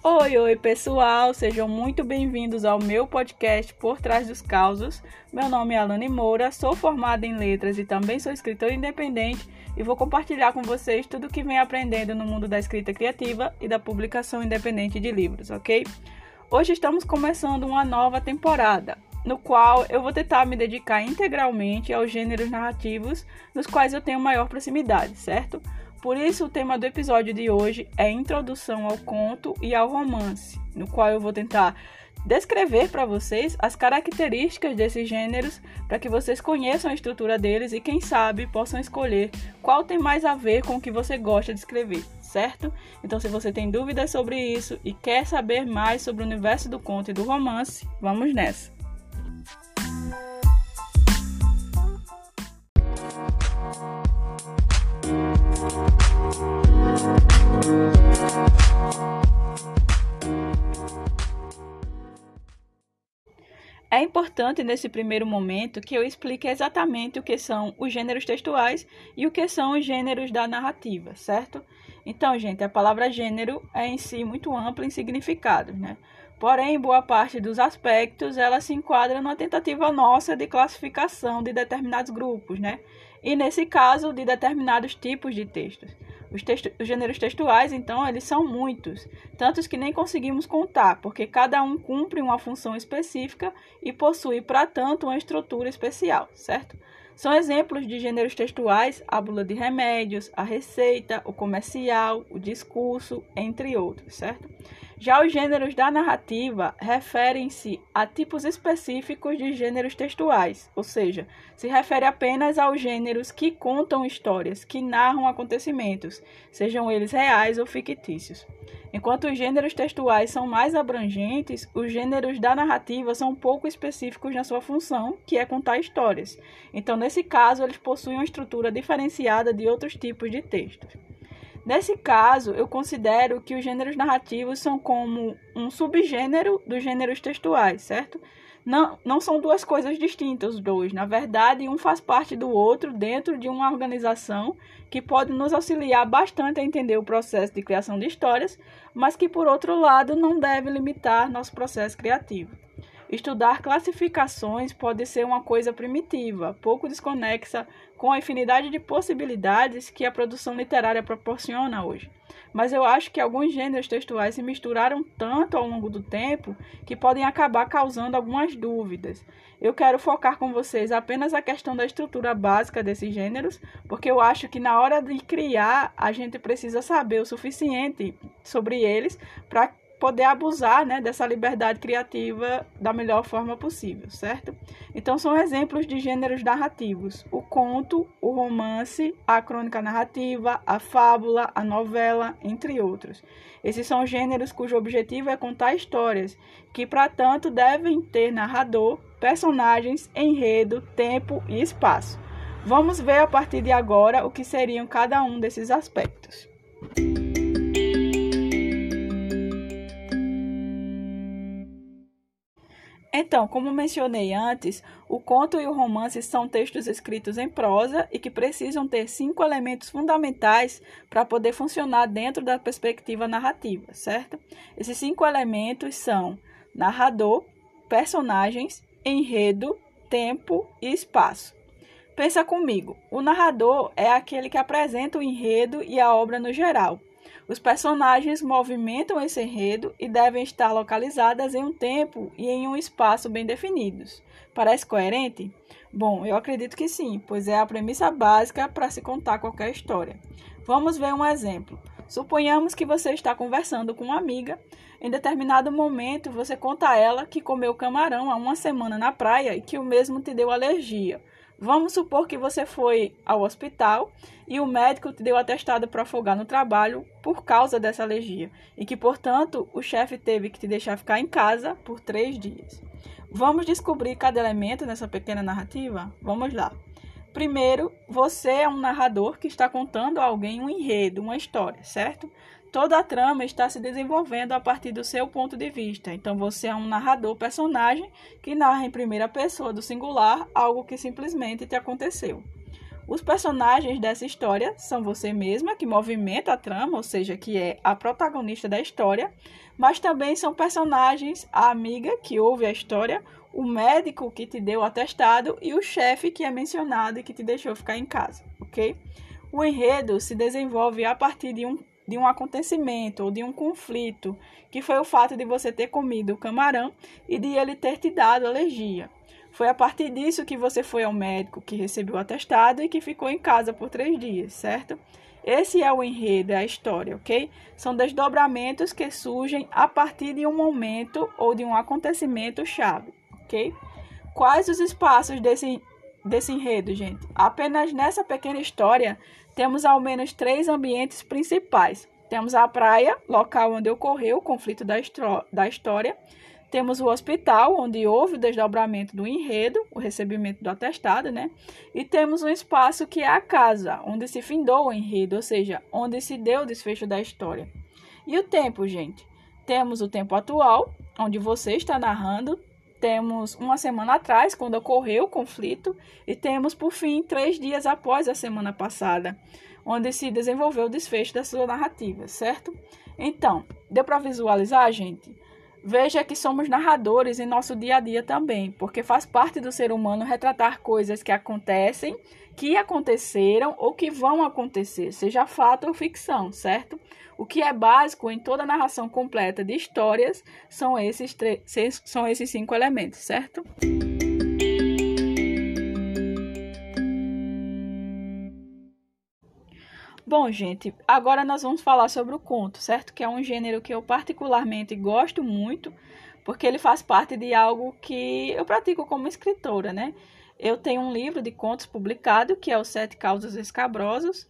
Oi, oi pessoal, sejam muito bem-vindos ao meu podcast Por Trás dos Causos. Meu nome é Alane Moura, sou formada em letras e também sou escritora independente e vou compartilhar com vocês tudo o que venho aprendendo no mundo da escrita criativa e da publicação independente de livros, ok? Hoje estamos começando uma nova temporada, no qual eu vou tentar me dedicar integralmente aos gêneros narrativos nos quais eu tenho maior proximidade, certo? Por isso, o tema do episódio de hoje é Introdução ao Conto e ao Romance, no qual eu vou tentar descrever para vocês as características desses gêneros para que vocês conheçam a estrutura deles e, quem sabe, possam escolher qual tem mais a ver com o que você gosta de escrever, certo? Então, se você tem dúvidas sobre isso e quer saber mais sobre o universo do conto e do romance, vamos nessa! É importante nesse primeiro momento que eu explique exatamente o que são os gêneros textuais e o que são os gêneros da narrativa, certo? Então, gente, a palavra gênero é em si muito ampla em significado, né? Porém, boa parte dos aspectos ela se enquadra numa tentativa nossa de classificação de determinados grupos, né? E nesse caso, de determinados tipos de textos. Os, os gêneros textuais, então, eles são muitos, tantos que nem conseguimos contar, porque cada um cumpre uma função específica e possui, para tanto, uma estrutura especial, certo? São exemplos de gêneros textuais a bula de remédios, a receita, o comercial, o discurso, entre outros, certo? Já os gêneros da narrativa referem-se a tipos específicos de gêneros textuais, ou seja, se refere apenas aos gêneros que contam histórias, que narram acontecimentos, sejam eles reais ou fictícios. Enquanto os gêneros textuais são mais abrangentes, os gêneros da narrativa são pouco específicos na sua função, que é contar histórias. Então, nesse caso, eles possuem uma estrutura diferenciada de outros tipos de textos. Nesse caso, eu considero que os gêneros narrativos são como um subgênero dos gêneros textuais, certo? Não, não são duas coisas distintas, os dois. Na verdade, um faz parte do outro dentro de uma organização que pode nos auxiliar bastante a entender o processo de criação de histórias, mas que, por outro lado, não deve limitar nosso processo criativo. Estudar classificações pode ser uma coisa primitiva, pouco desconexa com a infinidade de possibilidades que a produção literária proporciona hoje. Mas eu acho que alguns gêneros textuais se misturaram tanto ao longo do tempo que podem acabar causando algumas dúvidas. Eu quero focar com vocês apenas a questão da estrutura básica desses gêneros, porque eu acho que na hora de criar a gente precisa saber o suficiente sobre eles para poder abusar né, dessa liberdade criativa da melhor forma possível, certo? Então, são exemplos de gêneros narrativos: o conto, o romance, a crônica narrativa, a fábula, a novela, entre outros. Esses são gêneros cujo objetivo é contar histórias, que, para tanto, devem ter narrador, personagens, enredo, tempo e espaço. Vamos ver a partir de agora o que seriam cada um desses aspectos. Então, como mencionei antes, o conto e o romance são textos escritos em prosa e que precisam ter cinco elementos fundamentais para poder funcionar dentro da perspectiva narrativa, certo? Esses cinco elementos são narrador, personagens, enredo, tempo e espaço. Pensa comigo, o narrador é aquele que apresenta o enredo e a obra no geral. Os personagens movimentam esse enredo e devem estar localizadas em um tempo e em um espaço bem definidos. Parece coerente? Bom, eu acredito que sim, pois é a premissa básica para se contar qualquer história. Vamos ver um exemplo. Suponhamos que você está conversando com uma amiga. Em determinado momento, você conta a ela que comeu camarão há uma semana na praia e que o mesmo te deu alergia. Vamos supor que você foi ao hospital e o médico te deu atestado para afogar no trabalho por causa dessa alergia e que, portanto, o chefe teve que te deixar ficar em casa por três dias. Vamos descobrir cada elemento nessa pequena narrativa? Vamos lá. Primeiro, você é um narrador que está contando a alguém um enredo, uma história, certo? Toda a trama está se desenvolvendo a partir do seu ponto de vista. Então você é um narrador personagem que narra em primeira pessoa do singular algo que simplesmente te aconteceu. Os personagens dessa história são você mesma, que movimenta a trama, ou seja, que é a protagonista da história, mas também são personagens a amiga que ouve a história, o médico que te deu o atestado e o chefe que é mencionado e que te deixou ficar em casa, ok? O enredo se desenvolve a partir de um, de um acontecimento ou de um conflito, que foi o fato de você ter comido o camarão e de ele ter te dado alergia. Foi a partir disso que você foi ao médico, que recebeu o atestado e que ficou em casa por três dias, certo? Esse é o enredo, é a história, ok? São desdobramentos que surgem a partir de um momento ou de um acontecimento chave, ok? Quais os espaços desse desse enredo, gente. Apenas nessa pequena história temos ao menos três ambientes principais. Temos a praia, local onde ocorreu o conflito da, da história. Temos o hospital, onde houve o desdobramento do enredo, o recebimento do atestado, né? E temos um espaço que é a casa, onde se findou o enredo, ou seja, onde se deu o desfecho da história. E o tempo, gente? Temos o tempo atual, onde você está narrando, temos uma semana atrás, quando ocorreu o conflito, e temos, por fim, três dias após a semana passada, onde se desenvolveu o desfecho da sua narrativa, certo? Então, deu para visualizar, gente? Veja que somos narradores em nosso dia a dia também, porque faz parte do ser humano retratar coisas que acontecem, que aconteceram ou que vão acontecer, seja fato ou ficção, certo? O que é básico em toda narração completa de histórias são esses, são esses cinco elementos, certo? Bom, gente, agora nós vamos falar sobre o conto, certo? Que é um gênero que eu particularmente gosto muito, porque ele faz parte de algo que eu pratico como escritora, né? Eu tenho um livro de contos publicado, que é Os Sete Causas Escabrosos,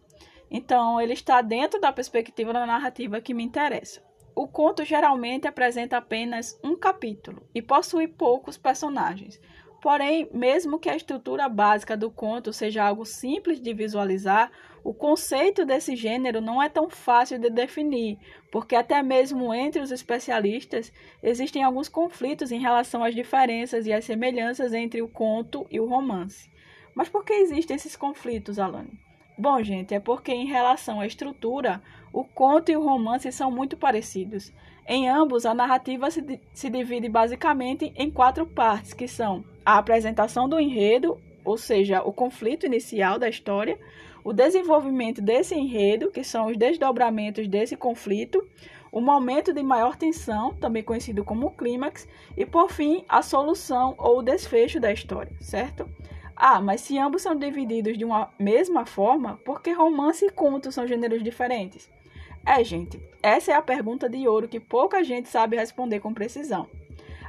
então, ele está dentro da perspectiva da narrativa que me interessa. O conto geralmente apresenta apenas um capítulo e possui poucos personagens. Porém, mesmo que a estrutura básica do conto seja algo simples de visualizar, o conceito desse gênero não é tão fácil de definir, porque até mesmo entre os especialistas existem alguns conflitos em relação às diferenças e às semelhanças entre o conto e o romance. Mas por que existem esses conflitos, Alane? Bom, gente, é porque em relação à estrutura, o conto e o romance são muito parecidos. Em ambos, a narrativa se, se divide basicamente em quatro partes, que são a apresentação do enredo, ou seja, o conflito inicial da história, o desenvolvimento desse enredo, que são os desdobramentos desse conflito, o momento de maior tensão, também conhecido como clímax, e por fim, a solução ou desfecho da história, certo? Ah, mas se ambos são divididos de uma mesma forma, por que romance e conto são gêneros diferentes? É, gente, essa é a pergunta de ouro que pouca gente sabe responder com precisão.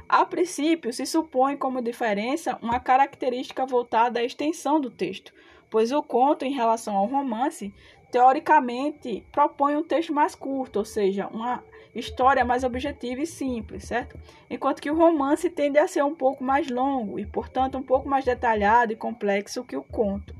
A princípio, se supõe como diferença uma característica voltada à extensão do texto, pois o conto, em relação ao romance, teoricamente propõe um texto mais curto, ou seja, uma história mais objetiva e simples, certo? Enquanto que o romance tende a ser um pouco mais longo e, portanto, um pouco mais detalhado e complexo que o conto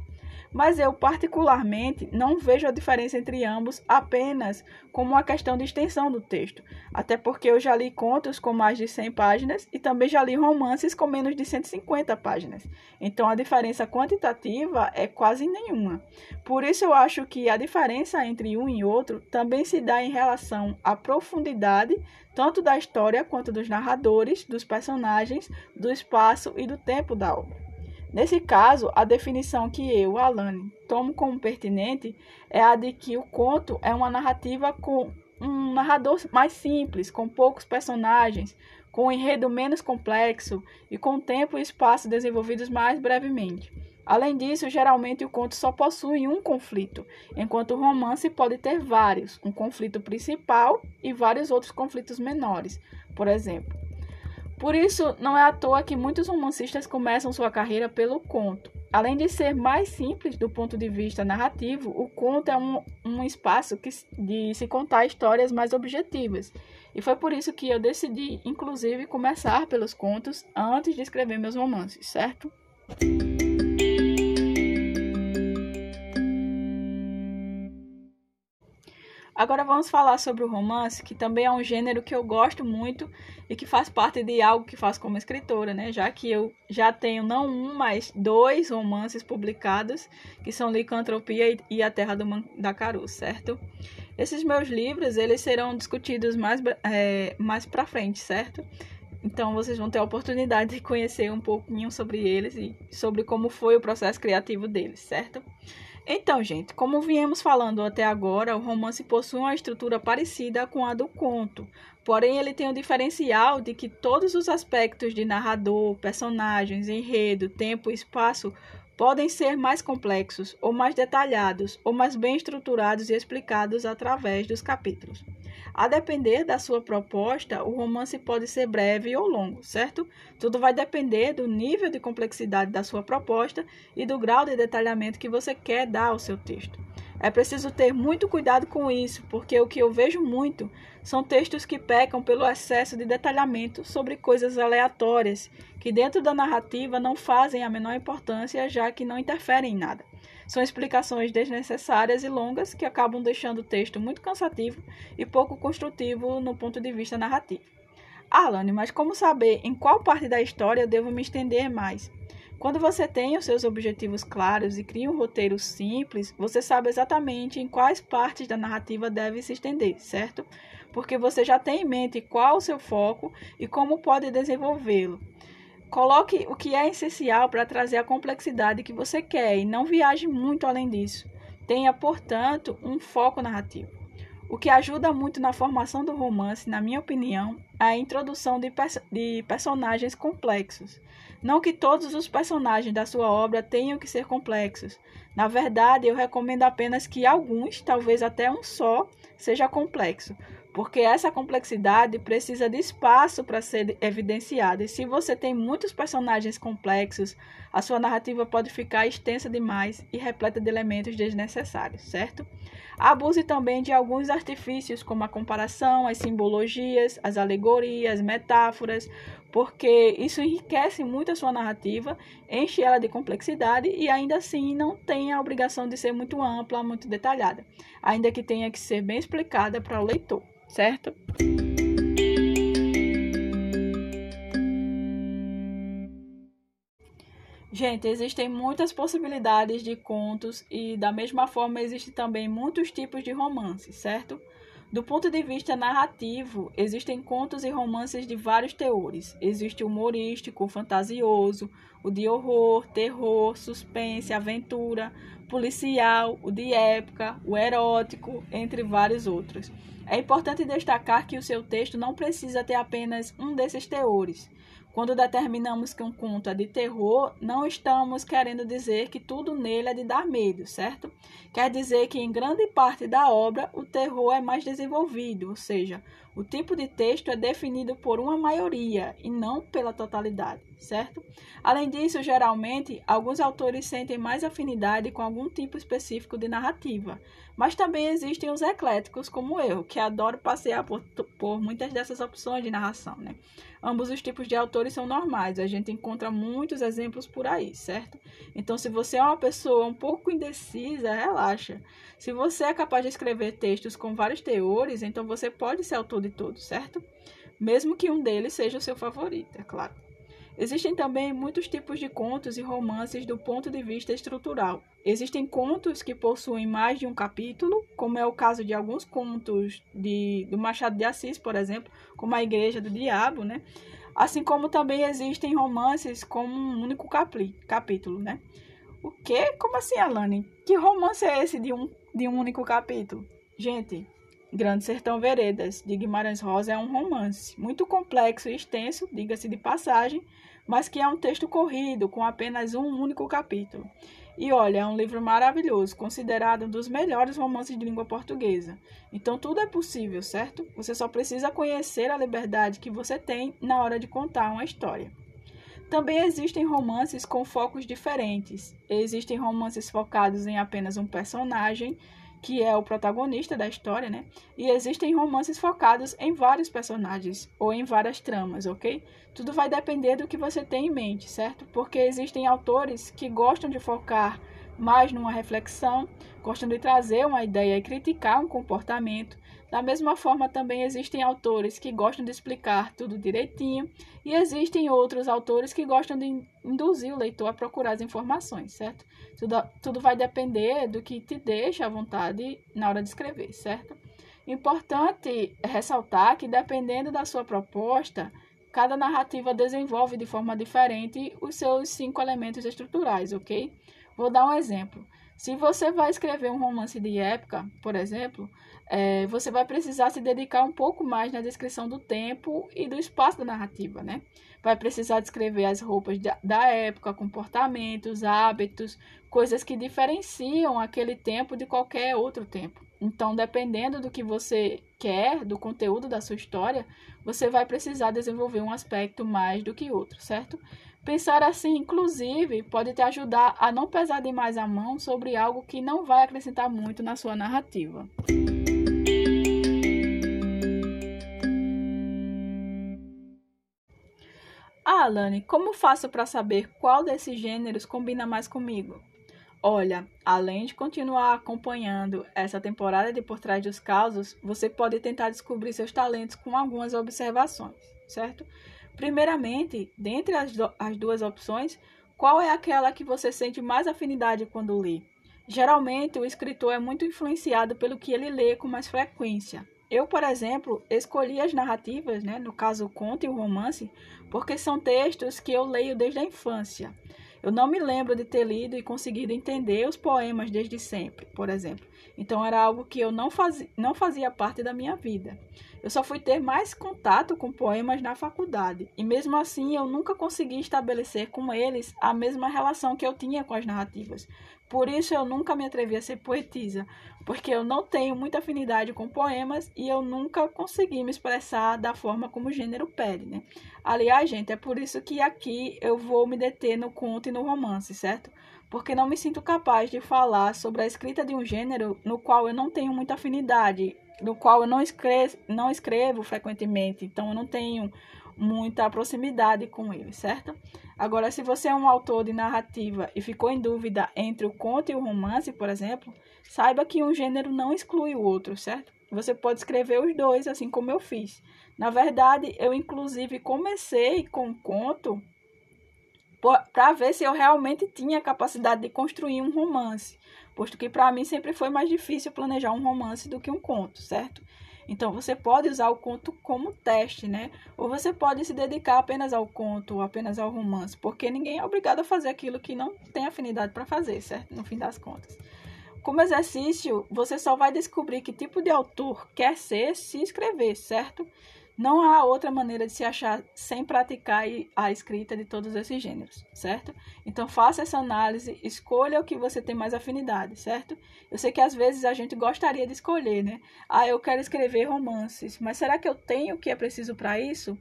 mas eu particularmente não vejo a diferença entre ambos apenas como uma questão de extensão do texto, até porque eu já li contos com mais de 100 páginas e também já li romances com menos de 150 páginas. Então a diferença quantitativa é quase nenhuma. Por isso eu acho que a diferença entre um e outro também se dá em relação à profundidade tanto da história quanto dos narradores, dos personagens, do espaço e do tempo da obra. Nesse caso, a definição que eu, Alane, tomo como pertinente é a de que o conto é uma narrativa com um narrador mais simples, com poucos personagens, com um enredo menos complexo e com tempo e espaço desenvolvidos mais brevemente. Além disso, geralmente o conto só possui um conflito, enquanto o romance pode ter vários, um conflito principal e vários outros conflitos menores, por exemplo. Por isso, não é à toa que muitos romancistas começam sua carreira pelo conto. Além de ser mais simples do ponto de vista narrativo, o conto é um, um espaço que, de se contar histórias mais objetivas. E foi por isso que eu decidi, inclusive, começar pelos contos antes de escrever meus romances, certo? Agora vamos falar sobre o romance, que também é um gênero que eu gosto muito e que faz parte de algo que faço como escritora, né? Já que eu já tenho não um, mas dois romances publicados, que são Licantropia e A Terra do Mandacaru, certo? Esses meus livros, eles serão discutidos mais, é, mais pra frente, certo? Então vocês vão ter a oportunidade de conhecer um pouquinho sobre eles e sobre como foi o processo criativo deles, certo? Então, gente, como viemos falando até agora, o romance possui uma estrutura parecida com a do conto, porém ele tem o diferencial de que todos os aspectos de narrador, personagens, enredo, tempo e espaço podem ser mais complexos, ou mais detalhados, ou mais bem estruturados e explicados através dos capítulos. A depender da sua proposta, o romance pode ser breve ou longo, certo? Tudo vai depender do nível de complexidade da sua proposta e do grau de detalhamento que você quer dar ao seu texto. É preciso ter muito cuidado com isso, porque o que eu vejo muito são textos que pecam pelo excesso de detalhamento sobre coisas aleatórias, que dentro da narrativa não fazem a menor importância, já que não interferem em nada. São explicações desnecessárias e longas que acabam deixando o texto muito cansativo e pouco construtivo no ponto de vista narrativo. Alane, mas como saber em qual parte da história eu devo me estender mais? Quando você tem os seus objetivos claros e cria um roteiro simples, você sabe exatamente em quais partes da narrativa deve se estender, certo? Porque você já tem em mente qual o seu foco e como pode desenvolvê-lo. Coloque o que é essencial para trazer a complexidade que você quer e não viaje muito além disso. Tenha, portanto, um foco narrativo. O que ajuda muito na formação do romance, na minha opinião, é a introdução de, de personagens complexos. Não que todos os personagens da sua obra tenham que ser complexos. Na verdade, eu recomendo apenas que alguns, talvez até um só, seja complexo, porque essa complexidade precisa de espaço para ser evidenciada. E se você tem muitos personagens complexos, a sua narrativa pode ficar extensa demais e repleta de elementos desnecessários, certo? Abuse também de alguns artifícios, como a comparação, as simbologias, as alegorias, metáforas, porque isso enriquece muito a sua narrativa, enche ela de complexidade e ainda assim não tem a obrigação de ser muito ampla, muito detalhada, ainda que tenha que ser bem explicada para o leitor certo? Gente, existem muitas possibilidades de contos e da mesma forma existem também muitos tipos de romances, certo? Do ponto de vista narrativo, existem contos e romances de vários teores. Existe o humorístico, o fantasioso, o de horror, terror, suspense, aventura, policial, o de época, o erótico, entre vários outros. É importante destacar que o seu texto não precisa ter apenas um desses teores. Quando determinamos que um conto é de terror, não estamos querendo dizer que tudo nele é de dar medo, certo? Quer dizer que em grande parte da obra o terror é mais desenvolvido, ou seja, o tipo de texto é definido por uma maioria e não pela totalidade, certo? Além disso, geralmente, alguns autores sentem mais afinidade com algum tipo específico de narrativa, mas também existem os ecléticos como eu, que adoro passear por, por muitas dessas opções de narração, né? Ambos os tipos de autores são normais, a gente encontra muitos exemplos por aí, certo? Então, se você é uma pessoa um pouco indecisa, relaxa. Se você é capaz de escrever textos com vários teores, então você pode ser autor de todos, certo? Mesmo que um deles seja o seu favorito, é claro. Existem também muitos tipos de contos e romances do ponto de vista estrutural. Existem contos que possuem mais de um capítulo, como é o caso de alguns contos de, do Machado de Assis, por exemplo, como A Igreja do Diabo, né? Assim como também existem romances com um único capi, capítulo, né? O quê? Como assim, Alane? Que romance é esse de um, de um único capítulo? Gente, Grande Sertão Veredas, de Guimarães Rosa, é um romance muito complexo e extenso, diga-se de passagem, mas que é um texto corrido, com apenas um único capítulo. E olha, é um livro maravilhoso, considerado um dos melhores romances de língua portuguesa. Então tudo é possível, certo? Você só precisa conhecer a liberdade que você tem na hora de contar uma história. Também existem romances com focos diferentes. Existem romances focados em apenas um personagem, que é o protagonista da história, né? E existem romances focados em vários personagens ou em várias tramas, ok? Tudo vai depender do que você tem em mente, certo? Porque existem autores que gostam de focar mais numa reflexão, gostam de trazer uma ideia e criticar um comportamento. Da mesma forma, também existem autores que gostam de explicar tudo direitinho, e existem outros autores que gostam de induzir o leitor a procurar as informações, certo? Tudo, tudo vai depender do que te deixa à vontade na hora de escrever, certo? Importante ressaltar que, dependendo da sua proposta, cada narrativa desenvolve de forma diferente os seus cinco elementos estruturais, ok? Vou dar um exemplo. Se você vai escrever um romance de época, por exemplo, é, você vai precisar se dedicar um pouco mais na descrição do tempo e do espaço da narrativa, né? Vai precisar descrever as roupas da época, comportamentos, hábitos, coisas que diferenciam aquele tempo de qualquer outro tempo. Então, dependendo do que você quer, do conteúdo da sua história, você vai precisar desenvolver um aspecto mais do que outro, certo? Pensar assim, inclusive, pode te ajudar a não pesar demais a mão sobre algo que não vai acrescentar muito na sua narrativa. Ah, Alane, como faço para saber qual desses gêneros combina mais comigo? Olha, além de continuar acompanhando essa temporada de Por Trás dos Causos, você pode tentar descobrir seus talentos com algumas observações, certo? Primeiramente, dentre as, as duas opções, qual é aquela que você sente mais afinidade quando lê? Geralmente, o escritor é muito influenciado pelo que ele lê com mais frequência. Eu, por exemplo, escolhi as narrativas, né, no caso o conto e o romance, porque são textos que eu leio desde a infância. Eu não me lembro de ter lido e conseguido entender os poemas desde sempre, por exemplo. Então era algo que eu não não fazia parte da minha vida. Eu só fui ter mais contato com poemas na faculdade, e mesmo assim eu nunca consegui estabelecer com eles a mesma relação que eu tinha com as narrativas. Por isso eu nunca me atrevi a ser poetisa, porque eu não tenho muita afinidade com poemas e eu nunca consegui me expressar da forma como o gênero pede, né? Aliás, gente, é por isso que aqui eu vou me deter no conto e no romance, certo? Porque não me sinto capaz de falar sobre a escrita de um gênero no qual eu não tenho muita afinidade, no qual eu não escrevo, não escrevo frequentemente, então eu não tenho muita proximidade com ele, certo? Agora, se você é um autor de narrativa e ficou em dúvida entre o conto e o romance, por exemplo, saiba que um gênero não exclui o outro, certo? Você pode escrever os dois, assim como eu fiz. Na verdade, eu inclusive comecei com conto para ver se eu realmente tinha capacidade de construir um romance, posto que para mim sempre foi mais difícil planejar um romance do que um conto, certo? Então você pode usar o conto como teste, né? Ou você pode se dedicar apenas ao conto, ou apenas ao romance, porque ninguém é obrigado a fazer aquilo que não tem afinidade para fazer, certo? No fim das contas. Como exercício, você só vai descobrir que tipo de autor quer ser se escrever, certo? Não há outra maneira de se achar sem praticar a escrita de todos esses gêneros, certo? Então faça essa análise, escolha o que você tem mais afinidade, certo? Eu sei que às vezes a gente gostaria de escolher, né? Ah, eu quero escrever romances, mas será que eu tenho o que é preciso para isso?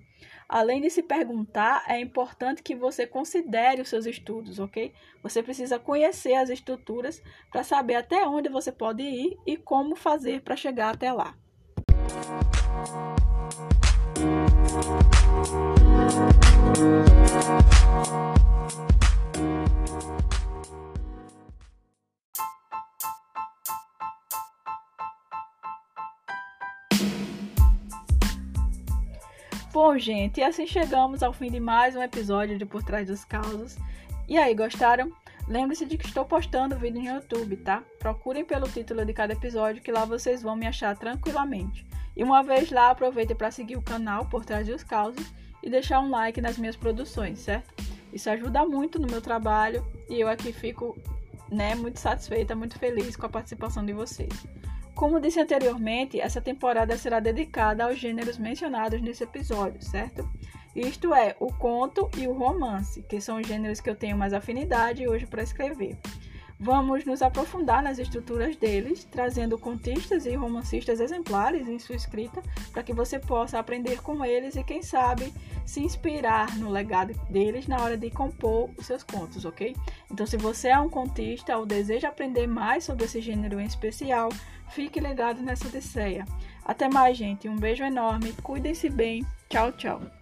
Além de se perguntar, é importante que você considere os seus estudos, ok? Você precisa conhecer as estruturas para saber até onde você pode ir e como fazer para chegar até lá. Bom, gente, e assim chegamos ao fim de mais um episódio de Por Trás dos Causos. E aí, gostaram? Lembre-se de que estou postando vídeo no YouTube, tá? Procurem pelo título de cada episódio que lá vocês vão me achar tranquilamente. E uma vez lá, aproveite para seguir o canal Por Trás dos Causos e deixar um like nas minhas produções, certo? Isso ajuda muito no meu trabalho e eu aqui fico né, muito satisfeita, muito feliz com a participação de vocês. Como disse anteriormente, essa temporada será dedicada aos gêneros mencionados nesse episódio, certo? Isto é, o conto e o romance, que são os gêneros que eu tenho mais afinidade hoje para escrever. Vamos nos aprofundar nas estruturas deles, trazendo contistas e romancistas exemplares em sua escrita, para que você possa aprender com eles e, quem sabe, se inspirar no legado deles na hora de compor os seus contos, ok? Então, se você é um contista ou deseja aprender mais sobre esse gênero em especial, fique ligado nessa odisseia. Até mais, gente. Um beijo enorme. Cuidem-se bem. Tchau, tchau.